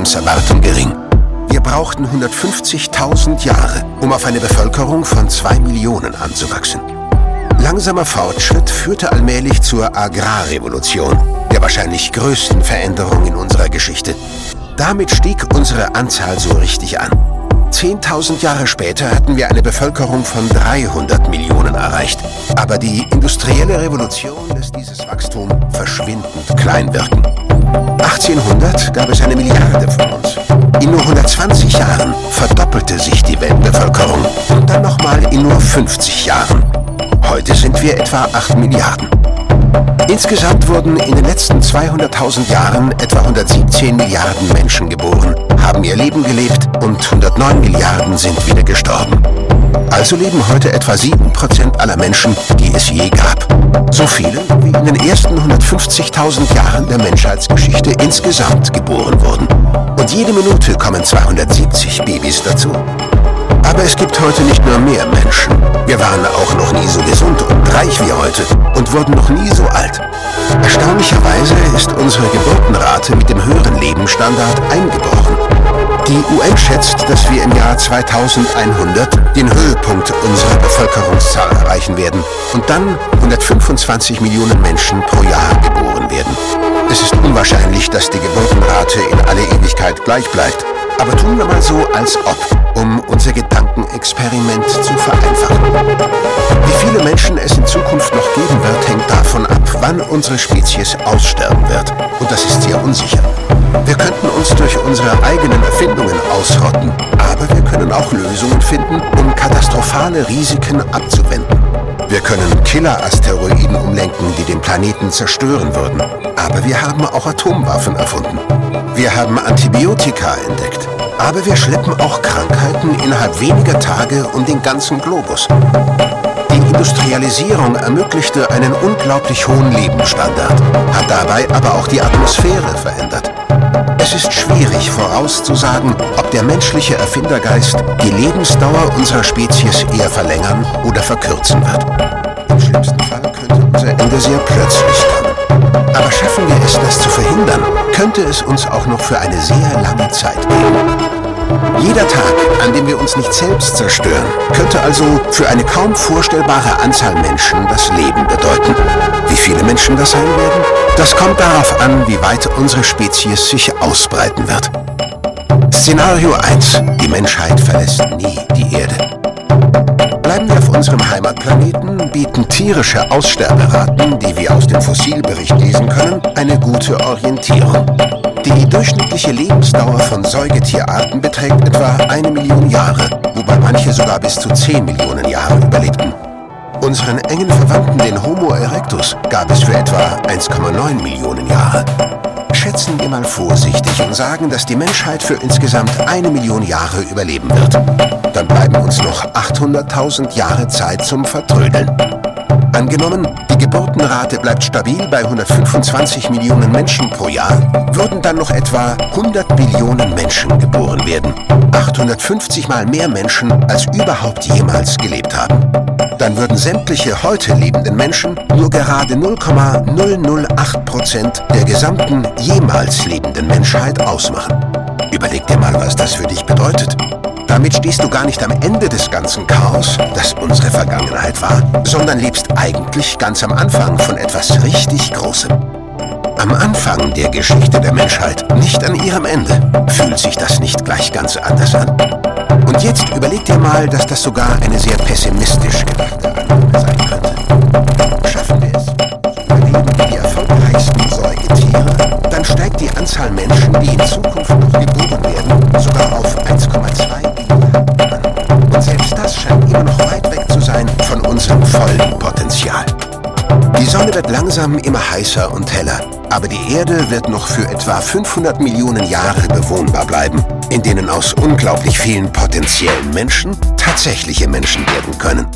Lebenserwartung gering. Wir brauchten 150.000 Jahre, um auf eine Bevölkerung von zwei Millionen anzuwachsen. Langsamer Fortschritt führte allmählich zur Agrarrevolution, der wahrscheinlich größten Veränderung in unserer Geschichte. Damit stieg unsere Anzahl so richtig an. 10.000 Jahre später hatten wir eine Bevölkerung von 300 Millionen erreicht. Aber die industrielle Revolution lässt dieses Wachstum verschwindend klein wirken. 1800 gab es eine Milliarde von uns. In nur 120 Jahren verdoppelte sich die Weltbevölkerung und dann nochmal in nur 50 Jahren. Heute sind wir etwa 8 Milliarden. Insgesamt wurden in den letzten 200.000 Jahren etwa 117 Milliarden Menschen geboren, haben ihr Leben gelebt und 109 Milliarden sind wieder gestorben. Also leben heute etwa 7% aller Menschen, die es je gab. So viele, wie in den ersten 150.000 Jahren der Menschheitsgeschichte insgesamt geboren wurden. Und jede Minute kommen 270 Babys dazu. Aber es gibt heute nicht nur mehr Menschen. Wir waren auch noch nie so gesund und reich wie heute und wurden noch nie so alt. Erstaunlicherweise ist unsere Geburtenrate mit dem höheren Lebensstandard eingebrochen. Die UN schätzt, dass wir im Jahr 2100 den Höhepunkt unserer Bevölkerungszahl erreichen werden und dann 125 Millionen Menschen pro Jahr geboren werden. Es ist unwahrscheinlich, dass die Geburtenrate in alle Ewigkeit gleich bleibt. Aber tun wir mal so, als ob, um unser Gedankenexperiment zu vereinfachen. Wie viele Menschen es in Zukunft noch geben wird, hängt davon ab, wann unsere Spezies aussterben wird. Und das ist sehr unsicher. Wir könnten uns durch unsere eigenen Erfindungen ausrotten, aber wir können auch Lösungen finden, um katastrophale Risiken abzuwenden. Wir können Killer-Asteroiden umlenken, die den Planeten zerstören würden. Aber wir haben auch Atomwaffen erfunden. Wir haben Antibiotika entdeckt. Aber wir schleppen auch Krankheiten innerhalb weniger Tage um den ganzen Globus. Die Industrialisierung ermöglichte einen unglaublich hohen Lebensstandard, hat dabei aber auch die Atmosphäre verändert. Es ist schwierig vorauszusagen, ob der menschliche Erfindergeist die Lebensdauer unserer Spezies eher verlängern oder verkürzen wird. Im schlimmsten Fall könnte unser Ende sehr plötzlich kommen. Aber schaffen wir es, das zu verhindern, könnte es uns auch noch für eine sehr lange Zeit geben. Jeder Tag, an dem wir uns nicht selbst zerstören, könnte also für eine kaum vorstellbare Anzahl Menschen das Leben bedeuten. Wie viele Menschen das sein werden? Das kommt darauf an, wie weit unsere Spezies sich ausbreiten wird. Szenario 1. Die Menschheit verlässt nie die Erde. Bleiben wir auf unserem Heimatplaneten, bieten tierische Aussterberaten, die wir aus dem Fossilbericht lesen können, eine gute Orientierung. Die durchschnittliche Lebensdauer von Säugetierarten beträgt etwa eine Million Jahre, wobei manche sogar bis zu 10 Millionen Jahre überlebten. Unseren engen Verwandten, den Homo erectus, gab es für etwa 1,9 Millionen Jahre. Schätzen wir mal vorsichtig und sagen, dass die Menschheit für insgesamt eine Million Jahre überleben wird. Dann bleiben uns noch 800.000 Jahre Zeit zum Vertrödeln. Angenommen, die Geburtenrate bleibt stabil bei 125 Millionen Menschen pro Jahr, würden dann noch etwa 100 Millionen Menschen geboren werden. 850 mal mehr Menschen, als überhaupt jemals gelebt haben. Dann würden sämtliche heute lebenden Menschen nur gerade 0,008 Prozent der gesamten jemals lebenden Menschheit ausmachen. Überleg dir mal, was das für dich bedeutet. Damit stehst du gar nicht am Ende des ganzen Chaos, das unsere Vergangenheit war, sondern lebst eigentlich ganz am Anfang von etwas richtig Großem. Am Anfang der Geschichte der Menschheit, nicht an ihrem Ende, fühlt sich das nicht gleich ganz anders an. Und jetzt überleg dir mal, dass das sogar eine sehr pessimistisch gedachte Annahme sein könnte. Schaffen wir es? Überleben die erfolgreichsten Säugetiere? Dann steigt die Anzahl Menschen, die in Zukunft Sonne wird langsam immer heißer und heller, aber die Erde wird noch für etwa 500 Millionen Jahre bewohnbar bleiben, in denen aus unglaublich vielen potenziellen Menschen tatsächliche Menschen werden können.